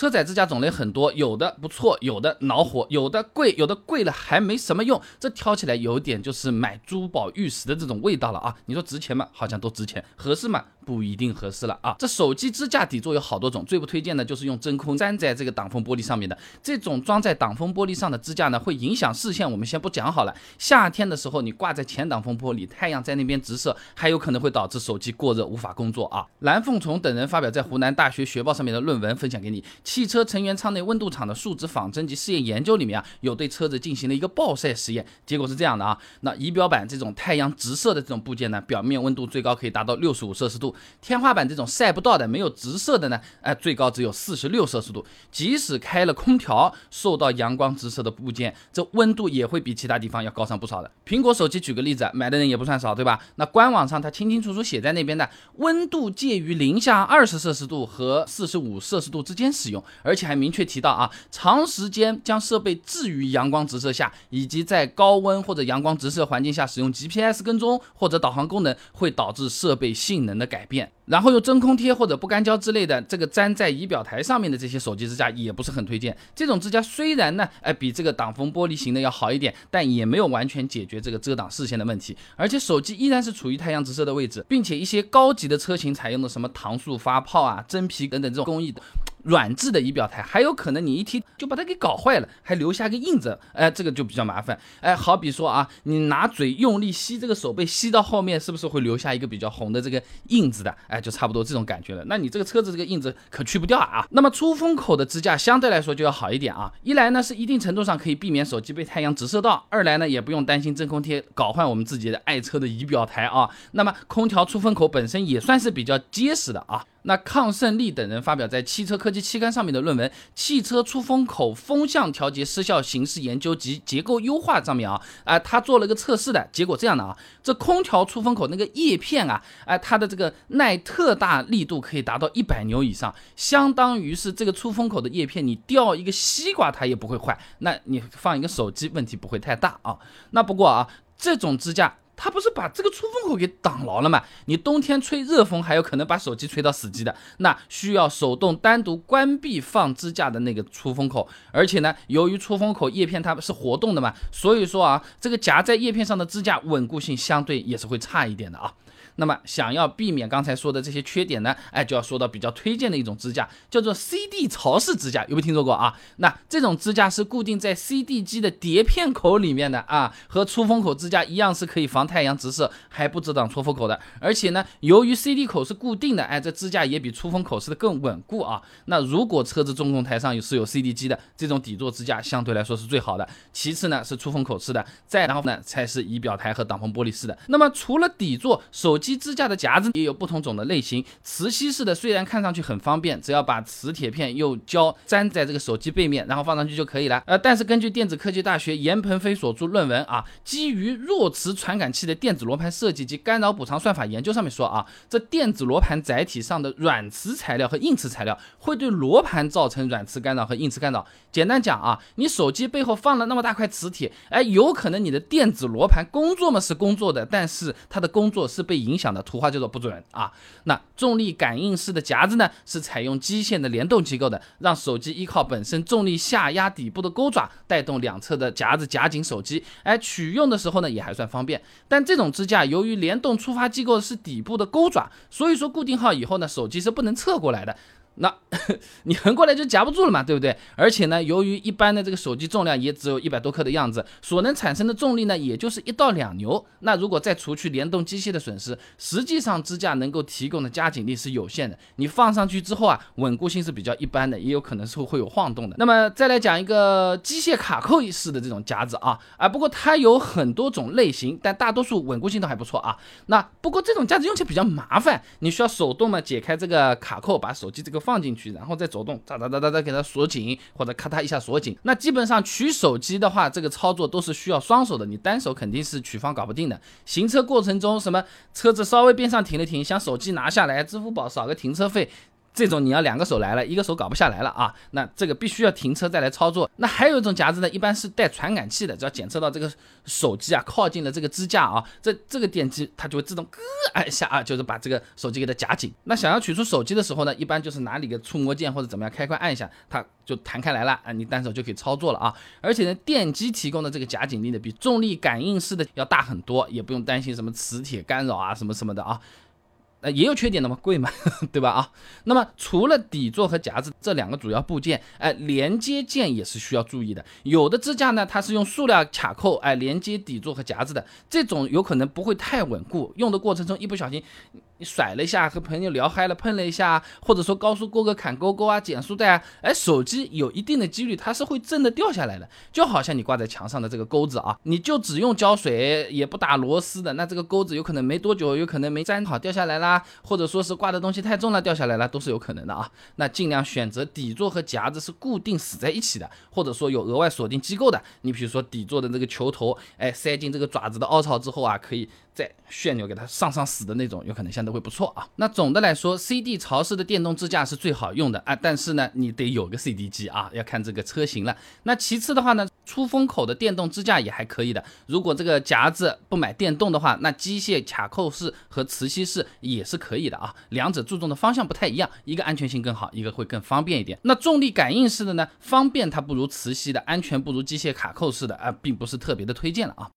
车载支架种类很多，有的不错，有的恼火，有的贵，有的贵了还没什么用。这挑起来有点就是买珠宝玉石的这种味道了啊！你说值钱吗？好像都值钱，合适吗？不一定合适了啊！这手机支架底座有好多种，最不推荐的就是用真空粘在这个挡风玻璃上面的。这种装在挡风玻璃上的支架呢，会影响视线。我们先不讲好了。夏天的时候你挂在前挡风玻璃，太阳在那边直射，还有可能会导致手机过热无法工作啊！蓝凤虫等人发表在湖南大学学报上面的论文分享给你。汽车成员舱内温度场的树脂仿真及试验研究里面啊，有对车子进行了一个暴晒实验，结果是这样的啊。那仪表板这种太阳直射的这种部件呢，表面温度最高可以达到六十五摄氏度。天花板这种晒不到的、没有直射的呢，哎，最高只有四十六摄氏度。即使开了空调，受到阳光直射的部件，这温度也会比其他地方要高上不少的。苹果手机举个例子，买的人也不算少，对吧？那官网上它清清楚楚写在那边的，温度介于零下二十摄氏度和四十五摄氏度之间使用，而且还明确提到啊，长时间将设备置于阳光直射下，以及在高温或者阳光直射环境下使用 GPS 跟踪或者导航功能，会导致设备性能的改变。然后用真空贴或者不干胶之类的这个粘在仪表台上面的这些手机支架也不是很推荐。这种支架虽然呢，哎，比这个挡风玻璃型的要好一点，但也没有完全解决这个遮挡视线的问题。而且手机依然是处于太阳直射的位置，并且一些高级的车型采用的什么搪塑发泡啊、真皮等等这种工艺的。软质的仪表台还有可能你一踢就把它给搞坏了，还留下个印子，哎，这个就比较麻烦。哎，好比说啊，你拿嘴用力吸这个手背，吸到后面是不是会留下一个比较红的这个印子的？哎，就差不多这种感觉了。那你这个车子这个印子可去不掉啊。那么出风口的支架相对来说就要好一点啊，一来呢是一定程度上可以避免手机被太阳直射到，二来呢也不用担心真空贴搞坏我们自己的爱车的仪表台啊。那么空调出风口本身也算是比较结实的啊。那抗胜利等人发表在《汽车科技》期刊上面的论文《汽车出风口风向调节失效形式研究及结构优化》上面啊，啊，他做了一个测试的结果这样的啊，这空调出风口那个叶片啊，哎，它的这个耐特大力度可以达到一百牛以上，相当于是这个出风口的叶片，你掉一个西瓜它也不会坏，那你放一个手机问题不会太大啊。那不过啊，这种支架。它不是把这个出风口给挡牢了吗？你冬天吹热风还有可能把手机吹到死机的，那需要手动单独关闭放支架的那个出风口。而且呢，由于出风口叶片它是活动的嘛，所以说啊，这个夹在叶片上的支架稳固性相对也是会差一点的啊。那么想要避免刚才说的这些缺点呢，哎，就要说到比较推荐的一种支架，叫做 CD 槽式支架，有没有听说过啊？那这种支架是固定在 CD 机的碟片口里面的啊，和出风口支架一样，是可以防太阳直射，还不遮挡出风口的。而且呢，由于 CD 口是固定的，哎，这支架也比出风口是的更稳固啊。那如果车子中控台上有是有 CD 机的，这种底座支架相对来说是最好的。其次呢是出风口式的，再然后呢才是仪表台和挡风玻璃式的。那么除了底座，手机支架的夹子也有不同种的类型，磁吸式的虽然看上去很方便，只要把磁铁片用胶粘在这个手机背面，然后放上去就可以了。呃，但是根据电子科技大学严鹏飞所著论文啊，基于弱磁传感器的电子罗盘设计及干扰补偿算法研究上面说啊，这电子罗盘载体上的软磁材料和硬磁材料会对罗盘造成软磁干扰和硬磁干扰。简单讲啊，你手机背后放了那么大块磁铁，哎，有可能你的电子罗盘工作嘛是工作的，但是它的工作是被影影响的。图画叫做不准啊。那重力感应式的夹子呢，是采用机械的联动机构的，让手机依靠本身重力下压底部的钩爪，带动两侧的夹子夹紧手机。哎，取用的时候呢也还算方便。但这种支架由于联动触发机构是底部的钩爪，所以说固定好以后呢，手机是不能侧过来的。那 你横过来就夹不住了嘛，对不对？而且呢，由于一般的这个手机重量也只有一百多克的样子，所能产生的重力呢，也就是一到两牛。那如果再除去联动机械的损失，实际上支架能够提供的加紧力是有限的。你放上去之后啊，稳固性是比较一般的，也有可能是会有晃动的。那么再来讲一个机械卡扣式的这种夹子啊，啊，不过它有很多种类型，但大多数稳固性都还不错啊。那不过这种夹子用起来比较麻烦，你需要手动嘛解开这个卡扣，把手机这个放。放进去，然后再走动，哒哒哒哒哒给它锁紧，或者咔嗒一下锁紧。那基本上取手机的话，这个操作都是需要双手的，你单手肯定是取方搞不定的。行车过程中，什么车子稍微边上停了停，想手机拿下来，支付宝少个停车费。这种你要两个手来了，一个手搞不下来了啊，那这个必须要停车再来操作。那还有一种夹子呢，一般是带传感器的，只要检测到这个手机啊靠近了这个支架啊，这这个电机它就会自动咯按一下啊，就是把这个手机给它夹紧。那想要取出手机的时候呢，一般就是拿里个触摸键或者怎么样开关按一下，它就弹开来了啊，你单手就可以操作了啊。而且呢，电机提供的这个夹紧力呢，比重力感应式的要大很多，也不用担心什么磁铁干扰啊什么什么的啊。呃，也有缺点的嘛，贵嘛，对吧？啊，那么除了底座和夹子这两个主要部件，哎，连接件也是需要注意的。有的支架呢，它是用塑料卡扣，哎，连接底座和夹子的，这种有可能不会太稳固，用的过程中一不小心。你甩了一下，和朋友聊嗨了，碰了一下，或者说高速过个坎沟沟啊，减速带啊，哎，手机有一定的几率它是会震的掉下来的，就好像你挂在墙上的这个钩子啊，你就只用胶水也不打螺丝的，那这个钩子有可能没多久，有可能没粘好掉下来啦，或者说是挂的东西太重了掉下来了，都是有可能的啊。那尽量选择底座和夹子是固定死在一起的，或者说有额外锁定机构的。你比如说底座的这个球头，哎，塞进这个爪子的凹槽之后啊，可以。再旋钮给它上上死的那种，有可能像会不错啊。那总的来说，CD 潮式的电动支架是最好用的啊，但是呢，你得有个 CD 机啊，要看这个车型了。那其次的话呢，出风口的电动支架也还可以的。如果这个夹子不买电动的话，那机械卡扣式和磁吸式也是可以的啊。两者注重的方向不太一样，一个安全性更好，一个会更方便一点。那重力感应式的呢，方便它不如磁吸的，安全不如机械卡扣式的啊，并不是特别的推荐了啊。